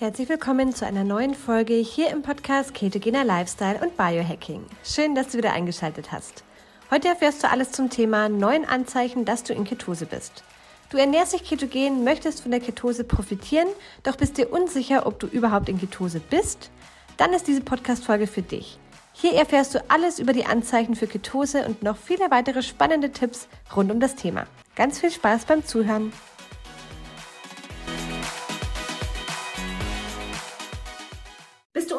Herzlich willkommen zu einer neuen Folge hier im Podcast Ketogener Lifestyle und Biohacking. Schön, dass du wieder eingeschaltet hast. Heute erfährst du alles zum Thema neun Anzeichen, dass du in Ketose bist. Du ernährst dich ketogen, möchtest von der Ketose profitieren, doch bist dir unsicher, ob du überhaupt in Ketose bist? Dann ist diese Podcast-Folge für dich. Hier erfährst du alles über die Anzeichen für Ketose und noch viele weitere spannende Tipps rund um das Thema. Ganz viel Spaß beim Zuhören!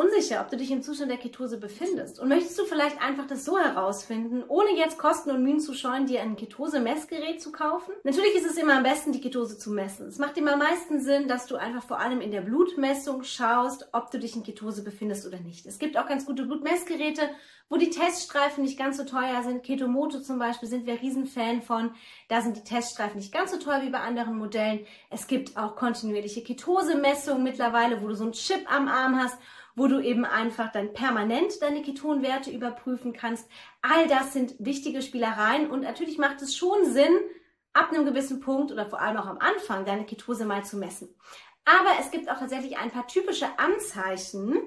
Unsicher, ob du dich im Zustand der Ketose befindest. Und möchtest du vielleicht einfach das so herausfinden, ohne jetzt Kosten und Mühen zu scheuen, dir ein Ketose-Messgerät zu kaufen? Natürlich ist es immer am besten, die Ketose zu messen. Es macht immer am meisten Sinn, dass du einfach vor allem in der Blutmessung schaust, ob du dich in Ketose befindest oder nicht. Es gibt auch ganz gute Blutmessgeräte, wo die Teststreifen nicht ganz so teuer sind. Ketomoto zum Beispiel sind wir Riesenfan von. Da sind die Teststreifen nicht ganz so teuer wie bei anderen Modellen. Es gibt auch kontinuierliche Ketosemessungen mittlerweile, wo du so einen Chip am Arm hast wo du eben einfach dann permanent deine Ketonwerte überprüfen kannst. All das sind wichtige Spielereien und natürlich macht es schon Sinn, ab einem gewissen Punkt oder vor allem auch am Anfang deine Ketose mal zu messen. Aber es gibt auch tatsächlich ein paar typische Anzeichen,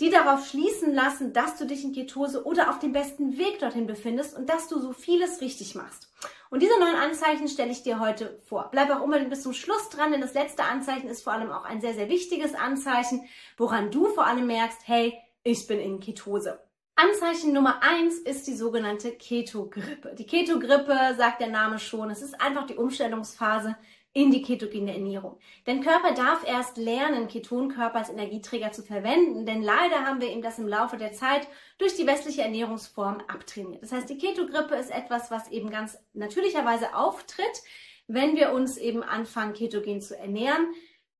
die darauf schließen lassen, dass du dich in Ketose oder auf dem besten Weg dorthin befindest und dass du so vieles richtig machst. Und diese neuen Anzeichen stelle ich dir heute vor. Bleib auch unbedingt bis zum Schluss dran, denn das letzte Anzeichen ist vor allem auch ein sehr, sehr wichtiges Anzeichen, woran du vor allem merkst, hey, ich bin in Ketose. Anzeichen Nummer eins ist die sogenannte Ketogrippe. Die Ketogrippe sagt der Name schon. Es ist einfach die Umstellungsphase in die ketogene Ernährung. Dein Körper darf erst lernen, Ketonkörper als Energieträger zu verwenden, denn leider haben wir ihm das im Laufe der Zeit durch die westliche Ernährungsform abtrainiert. Das heißt, die Ketogrippe ist etwas, was eben ganz natürlicherweise auftritt, wenn wir uns eben anfangen, ketogen zu ernähren.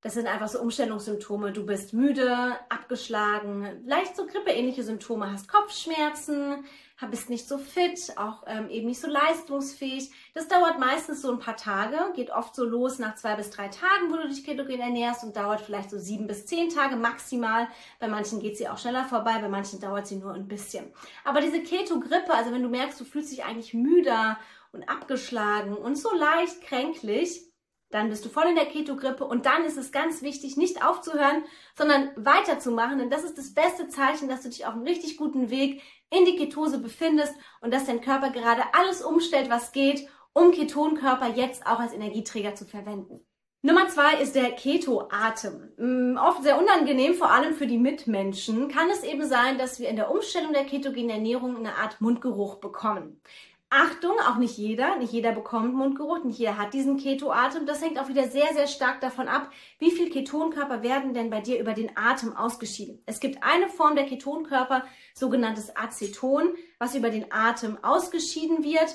Das sind einfach so Umstellungssymptome. Du bist müde, abgeschlagen, leicht so grippeähnliche Symptome, hast Kopfschmerzen, bist nicht so fit, auch ähm, eben nicht so leistungsfähig. Das dauert meistens so ein paar Tage, geht oft so los nach zwei bis drei Tagen, wo du dich ketogen ernährst und dauert vielleicht so sieben bis zehn Tage maximal. Bei manchen geht sie auch schneller vorbei, bei manchen dauert sie nur ein bisschen. Aber diese Keto-Grippe, also wenn du merkst, du fühlst dich eigentlich müder und abgeschlagen und so leicht kränklich, dann bist du voll in der Keto-Grippe und dann ist es ganz wichtig, nicht aufzuhören, sondern weiterzumachen, denn das ist das beste Zeichen, dass du dich auf einem richtig guten Weg in die Ketose befindest und dass dein Körper gerade alles umstellt, was geht, um Ketonkörper jetzt auch als Energieträger zu verwenden. Nummer zwei ist der Keto-Atem. Mm, oft sehr unangenehm, vor allem für die Mitmenschen, kann es eben sein, dass wir in der Umstellung der ketogenen Ernährung eine Art Mundgeruch bekommen. Achtung, auch nicht jeder, nicht jeder bekommt Mundgeruch, nicht jeder hat diesen Ketoatem. Das hängt auch wieder sehr, sehr stark davon ab, wie viel Ketonkörper werden denn bei dir über den Atem ausgeschieden. Es gibt eine Form der Ketonkörper, sogenanntes Aceton, was über den Atem ausgeschieden wird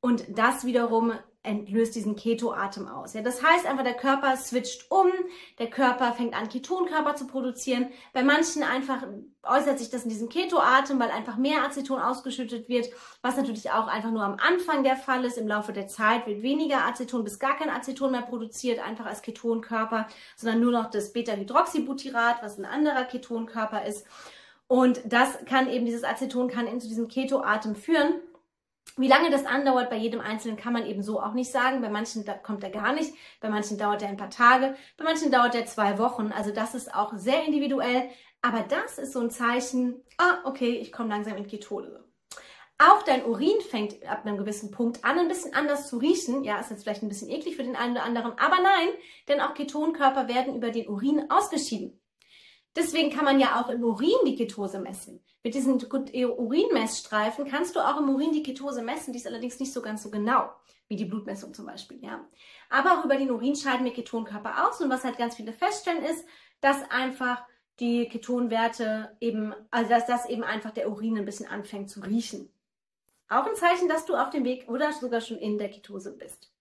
und das wiederum entlöst diesen Ketoatem aus. Ja, das heißt einfach, der Körper switcht um, der Körper fängt an, Ketonkörper zu produzieren. Bei manchen einfach äußert sich das in diesem Ketoatem, weil einfach mehr Aceton ausgeschüttet wird, was natürlich auch einfach nur am Anfang der Fall ist. Im Laufe der Zeit wird weniger Aceton bis gar kein Aceton mehr produziert, einfach als Ketonkörper, sondern nur noch das Beta-Hydroxybutyrat, was ein anderer Ketonkörper ist. Und das kann eben, dieses Aceton kann in zu diesem Ketoatem führen. Wie lange das andauert bei jedem Einzelnen kann man eben so auch nicht sagen. Bei manchen kommt er gar nicht, bei manchen dauert er ein paar Tage, bei manchen dauert er zwei Wochen. Also das ist auch sehr individuell. Aber das ist so ein Zeichen, ah, okay, ich komme langsam in Ketose. Auch dein Urin fängt ab einem gewissen Punkt an, ein bisschen anders zu riechen. Ja, ist jetzt vielleicht ein bisschen eklig für den einen oder anderen, aber nein, denn auch Ketonkörper werden über den Urin ausgeschieden. Deswegen kann man ja auch im Urin die Ketose messen. Mit diesen Urinmessstreifen kannst du auch im Urin die Ketose messen. Die ist allerdings nicht so ganz so genau wie die Blutmessung zum Beispiel. Ja. Aber auch über den Urin scheiden wir Ketonkörper aus. Und was halt ganz viele feststellen ist, dass einfach die Ketonwerte eben, also dass das eben einfach der Urin ein bisschen anfängt zu riechen. Auch ein Zeichen, dass du auf dem Weg oder sogar schon in der Ketose bist.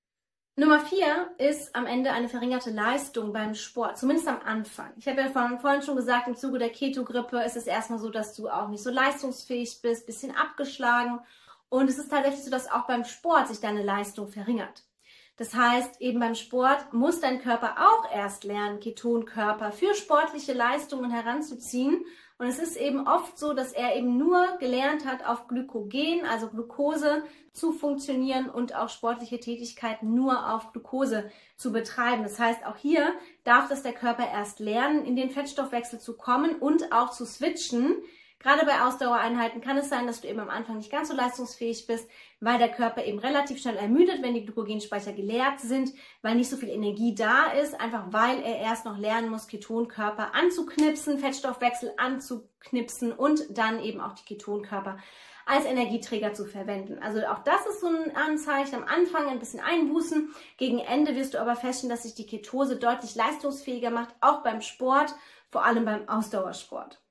Nummer vier ist am Ende eine verringerte Leistung beim Sport, zumindest am Anfang. Ich habe ja vorhin schon gesagt, im Zuge der Keto-Grippe ist es erstmal so, dass du auch nicht so leistungsfähig bist, bisschen abgeschlagen. Und es ist tatsächlich so, dass auch beim Sport sich deine Leistung verringert. Das heißt, eben beim Sport muss dein Körper auch erst lernen, Ketonkörper für sportliche Leistungen heranzuziehen Und es ist eben oft so, dass er eben nur gelernt hat, auf Glykogen, also Glucose, zu funktionieren und auch sportliche Tätigkeiten nur auf Glucose zu betreiben. Das heißt, auch hier darf das der Körper erst lernen, in den Fettstoffwechsel zu kommen und auch zu switchen Gerade bei Ausdauereinheiten kann es sein, dass du eben am Anfang nicht ganz so leistungsfähig bist, weil der Körper eben relativ schnell ermüdet, wenn die Glykogenspeicher geleert sind, weil nicht so viel Energie da ist, einfach weil er erst noch lernen muss, Ketonkörper anzuknipsen, Fettstoffwechsel anzuknipsen und dann eben auch die Ketonkörper als Energieträger zu verwenden. Also auch das ist so ein Anzeichen. Am Anfang ein bisschen einbußen. Gegen Ende wirst du aber feststellen, dass sich die Ketose deutlich leistungsfähiger macht, auch beim Sport, vor allem beim Ausdauersport.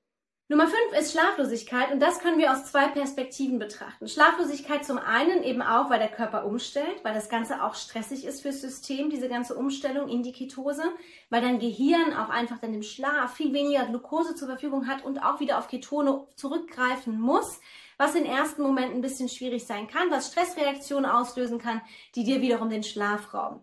Nummer 5 ist Schlaflosigkeit und das können wir aus zwei Perspektiven betrachten. Schlaflosigkeit zum einen eben auch, weil der Körper umstellt, weil das Ganze auch stressig ist fürs System, diese ganze Umstellung in die Ketose, weil dein Gehirn auch einfach dann im Schlaf viel weniger Glucose zur Verfügung hat und auch wieder auf Ketone zurückgreifen muss, was im ersten Moment ein bisschen schwierig sein kann, was Stressreaktionen auslösen kann, die dir wiederum den Schlaf rauben.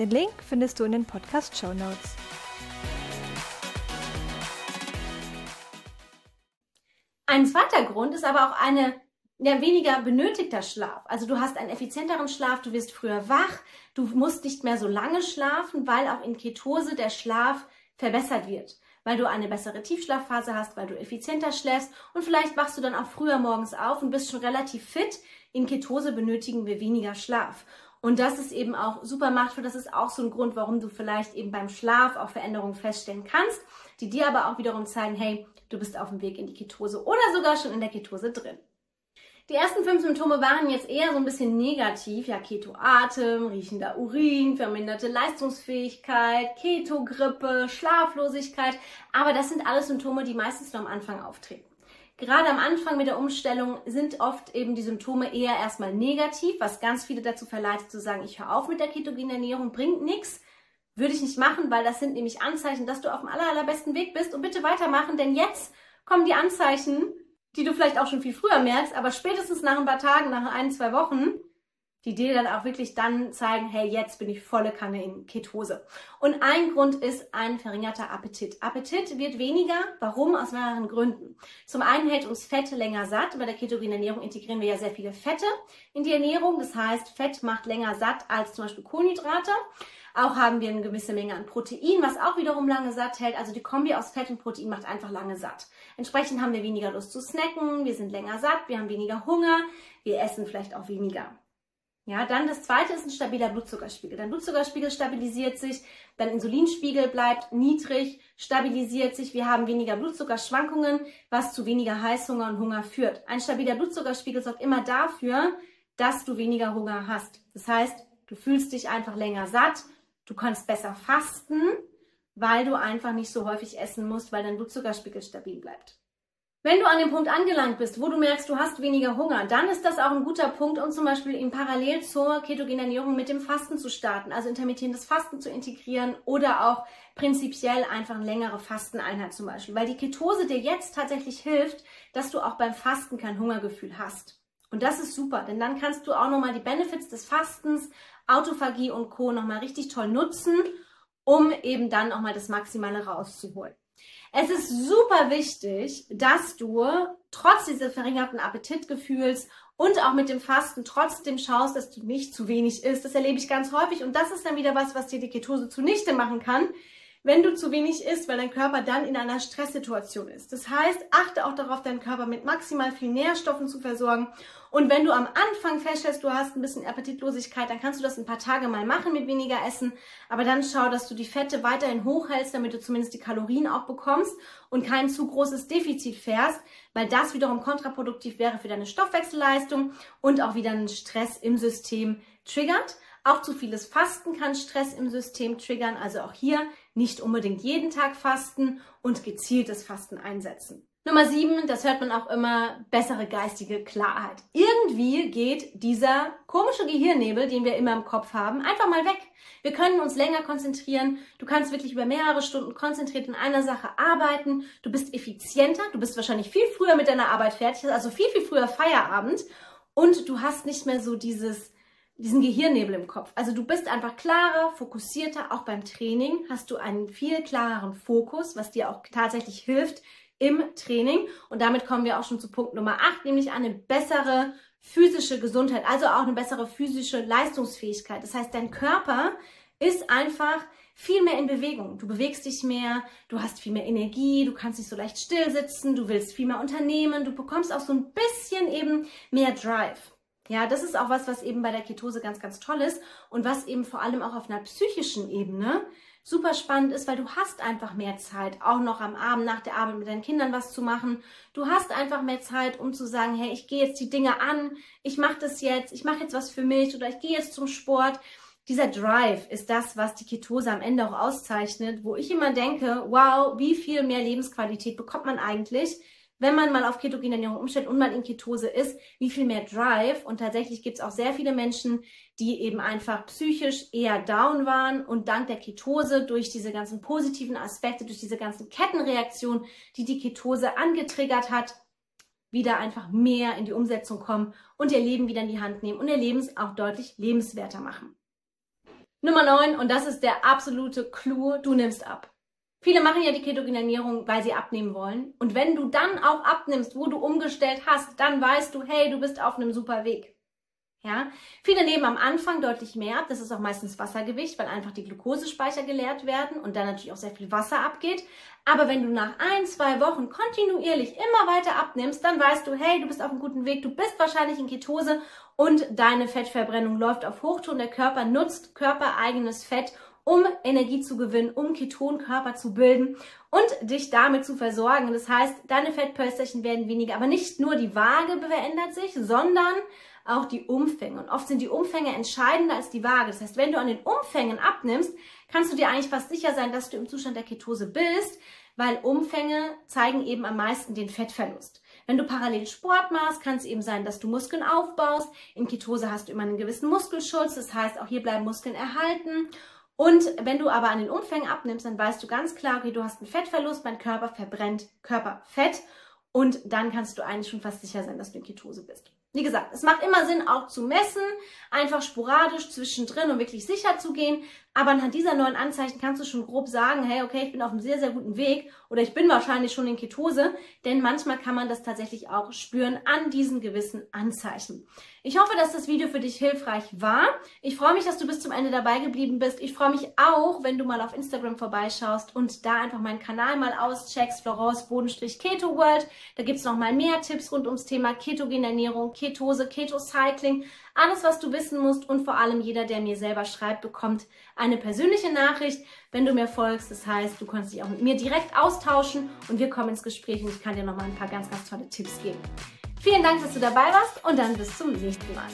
Den Link findest du in den Podcast Show Notes. Ein zweiter Grund ist aber auch eine ja, weniger benötigter Schlaf. Also du hast einen effizienteren Schlaf, du wirst früher wach, du musst nicht mehr so lange schlafen, weil auch in Ketose der Schlaf verbessert wird. Weil du eine bessere Tiefschlafphase hast, weil du effizienter schläfst und vielleicht wachst du dann auch früher morgens auf und bist schon relativ fit. In Ketose benötigen wir weniger Schlaf. Und das ist eben auch super machtvoll. Das ist auch so ein Grund, warum du vielleicht eben beim Schlaf auch Veränderungen feststellen kannst, die dir aber auch wiederum zeigen, hey, du bist auf dem Weg in die Ketose oder sogar schon in der Ketose drin. Die ersten fünf Symptome waren jetzt eher so ein bisschen negativ. Ja, Ketoatem, riechender Urin, verminderte Leistungsfähigkeit, Ketogrippe, Schlaflosigkeit. Aber das sind alles Symptome, die meistens nur am Anfang auftreten. Gerade am Anfang mit der Umstellung sind oft eben die Symptome eher erstmal negativ, was ganz viele dazu verleitet zu sagen, ich höre auf mit der ketogenen Ernährung, bringt nichts. Würde ich nicht machen, weil das sind nämlich Anzeichen, dass du auf dem aller, allerbesten Weg bist und bitte weitermachen, denn jetzt kommen die Anzeichen, die du vielleicht auch schon viel früher merkst, aber spätestens nach ein paar Tagen, nach ein, zwei Wochen, die dir dann auch wirklich dann zeigen, hey, jetzt bin ich volle Kanne in Ketose. Und ein Grund ist ein verringerter Appetit. Appetit wird weniger. Warum? Aus mehreren Gründen. Zum einen hält uns Fett länger satt. Bei der ketogenen Ernährung integrieren wir ja sehr viele Fette in die Ernährung. Das heißt, Fett macht länger satt als zum Beispiel Kohlenhydrate. Auch haben wir eine gewisse Menge an Protein, was auch wiederum lange satt hält. Also die Kombi aus Fett und Protein macht einfach lange satt. Entsprechend haben wir weniger Lust zu snacken, wir sind länger satt, wir haben weniger Hunger, wir essen vielleicht auch weniger. Ja, dann das zweite ist ein stabiler Blutzuckerspiegel. Dein Blutzuckerspiegel stabilisiert sich, dein Insulinspiegel bleibt niedrig, stabilisiert sich. Wir haben weniger Blutzuckerschwankungen, was zu weniger Heißhunger und Hunger führt. Ein stabiler Blutzuckerspiegel sorgt immer dafür, dass du weniger Hunger hast. Das heißt, du fühlst dich einfach länger satt, du kannst besser fasten, weil du einfach nicht so häufig essen musst, weil dein Blutzuckerspiegel stabil bleibt. Wenn du an dem Punkt angelangt bist, wo du merkst, du hast weniger Hunger, dann ist das auch ein guter Punkt, um zum Beispiel in parallel zur ketogenen Ernährung mit dem Fasten zu starten, also intermittierendes Fasten zu integrieren oder auch prinzipiell einfach eine längere Fasteneinheit zum Beispiel, weil die Ketose dir jetzt tatsächlich hilft, dass du auch beim Fasten kein Hungergefühl hast. Und das ist super, denn dann kannst du auch nochmal die Benefits des Fastens, Autophagie und Co. nochmal richtig toll nutzen, um eben dann auch mal das Maximale rauszuholen. Es ist super wichtig, dass du trotz dieses verringerten Appetitgefühls und auch mit dem Fasten trotzdem schaust, dass du nicht zu wenig isst. Das erlebe ich ganz häufig und das ist dann wieder was, was dir die Ketose zunichte machen kann, wenn du zu wenig isst, weil dein Körper dann in einer Stresssituation ist. Das heißt, achte auch darauf, deinen Körper mit maximal viel Nährstoffen zu versorgen. Und wenn du am Anfang feststellst, du hast ein bisschen Appetitlosigkeit, dann kannst du das ein paar Tage mal machen mit weniger Essen. Aber dann schau, dass du die Fette weiterhin hochhältst, damit du zumindest die Kalorien auch bekommst und kein zu großes Defizit fährst, weil das wiederum kontraproduktiv wäre für deine Stoffwechselleistung und auch wieder einen Stress im System triggert. Auch zu vieles Fasten kann Stress im System triggern. Also auch hier nicht unbedingt jeden Tag fasten und gezieltes Fasten einsetzen. Nummer sieben, das hört man auch immer, bessere geistige Klarheit. Irgendwie geht dieser komische Gehirnnebel, den wir immer im Kopf haben, einfach mal weg. Wir können uns länger konzentrieren. Du kannst wirklich über mehrere Stunden konzentriert in einer Sache arbeiten. Du bist effizienter. Du bist wahrscheinlich viel früher mit deiner Arbeit fertig, also viel, viel früher Feierabend. Und du hast nicht mehr so dieses, diesen Gehirnnebel im Kopf. Also du bist einfach klarer, fokussierter. Auch beim Training hast du einen viel klareren Fokus, was dir auch tatsächlich hilft, im Training. Und damit kommen wir auch schon zu Punkt Nummer 8, nämlich eine bessere physische Gesundheit, also auch eine bessere physische Leistungsfähigkeit. Das heißt, dein Körper ist einfach viel mehr in Bewegung. Du bewegst dich mehr, du hast viel mehr Energie, du kannst nicht so leicht still sitzen, du willst viel mehr unternehmen, du bekommst auch so ein bisschen eben mehr Drive. Ja, das ist auch was, was eben bei der Ketose ganz, ganz toll ist und was eben vor allem auch auf einer psychischen Ebene super spannend ist, weil du hast einfach mehr Zeit, auch noch am Abend nach der Arbeit mit deinen Kindern was zu machen. Du hast einfach mehr Zeit, um zu sagen, hey, ich gehe jetzt die Dinge an, ich mache das jetzt, ich mache jetzt was für mich oder ich gehe jetzt zum Sport. Dieser Drive ist das, was die Ketose am Ende auch auszeichnet, wo ich immer denke, wow, wie viel mehr Lebensqualität bekommt man eigentlich, wenn man mal auf ketogene Ernährung umstellt und mal in Ketose ist, wie viel mehr Drive. Und tatsächlich gibt es auch sehr viele Menschen, die eben einfach psychisch eher down waren und dank der Ketose durch diese ganzen positiven Aspekte, durch diese ganzen Kettenreaktionen, die die Ketose angetriggert hat, wieder einfach mehr in die Umsetzung kommen und ihr Leben wieder in die Hand nehmen und ihr Leben auch deutlich lebenswerter machen. Nummer 9, und das ist der absolute Clou, du nimmst ab. Viele machen ja die ketogene Ernährung, weil sie abnehmen wollen. Und wenn du dann auch abnimmst, wo du umgestellt hast, dann weißt du, hey, du bist auf einem super Weg. Ja, viele nehmen am Anfang deutlich mehr ab. Das ist auch meistens Wassergewicht, weil einfach die Glukosespeicher geleert werden und dann natürlich auch sehr viel Wasser abgeht. Aber wenn du nach ein, zwei Wochen kontinuierlich immer weiter abnimmst, dann weißt du, hey, du bist auf einem guten Weg, du bist wahrscheinlich in Ketose und deine Fettverbrennung läuft auf Hochtouren. Der Körper nutzt körpereigenes Fett, um Energie zu gewinnen, um Ketonkörper zu bilden und dich damit zu versorgen. Das heißt, deine Fettpölsterchen werden weniger, aber nicht nur die Waage verändert sich, sondern auch die Umfänge. Und oft sind die Umfänge entscheidender als die Waage. Das heißt, wenn du an den Umfängen abnimmst, kannst du dir eigentlich fast sicher sein, dass du im Zustand der Ketose bist, weil Umfänge zeigen eben am meisten den Fettverlust. Wenn du parallel Sport machst, kann es eben sein, dass du Muskeln aufbaust. In Ketose hast du immer einen gewissen Muskelschutz, das heißt, auch hier bleiben Muskeln erhalten. Und wenn du aber an den Umfängen abnimmst, dann weißt du ganz klar, okay, du hast einen Fettverlust, mein Körper verbrennt Körperfett und dann kannst du eigentlich schon fast sicher sein, dass du in Ketose bist. Wie gesagt, es macht immer Sinn, auch zu messen, einfach sporadisch zwischendrin, um wirklich sicher zu gehen. Aber anhand dieser neuen Anzeichen kannst du schon grob sagen, hey, okay, ich bin auf einem sehr, sehr guten Weg oder ich bin wahrscheinlich schon in Ketose, denn manchmal kann man das tatsächlich auch spüren an diesen gewissen Anzeichen. Ich hoffe, dass das Video für dich hilfreich war. Ich freue mich, dass du bis zum Ende dabei geblieben bist. Ich freue mich auch, wenn du mal auf Instagram vorbeischaust und da einfach meinen Kanal mal auscheckst, Florence Bodenstrich Keto World. Da gibt's noch mal mehr Tipps rund ums Thema ketogene Ernährung, Ketose, Keto-Cycling, alles, was du wissen musst und vor allem jeder, der mir selber schreibt, bekommt eine persönliche Nachricht, wenn du mir folgst. Das heißt, du kannst dich auch mit mir direkt austauschen und wir kommen ins Gespräch und ich kann dir noch mal ein paar ganz, ganz tolle Tipps geben. Vielen Dank, dass du dabei warst und dann bis zum nächsten Mal.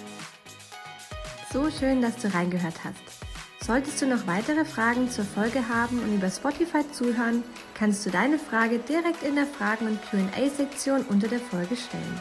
So schön, dass du reingehört hast. Solltest du noch weitere Fragen zur Folge haben und über Spotify zuhören, kannst du deine Frage direkt in der Fragen- und QA-Sektion unter der Folge stellen.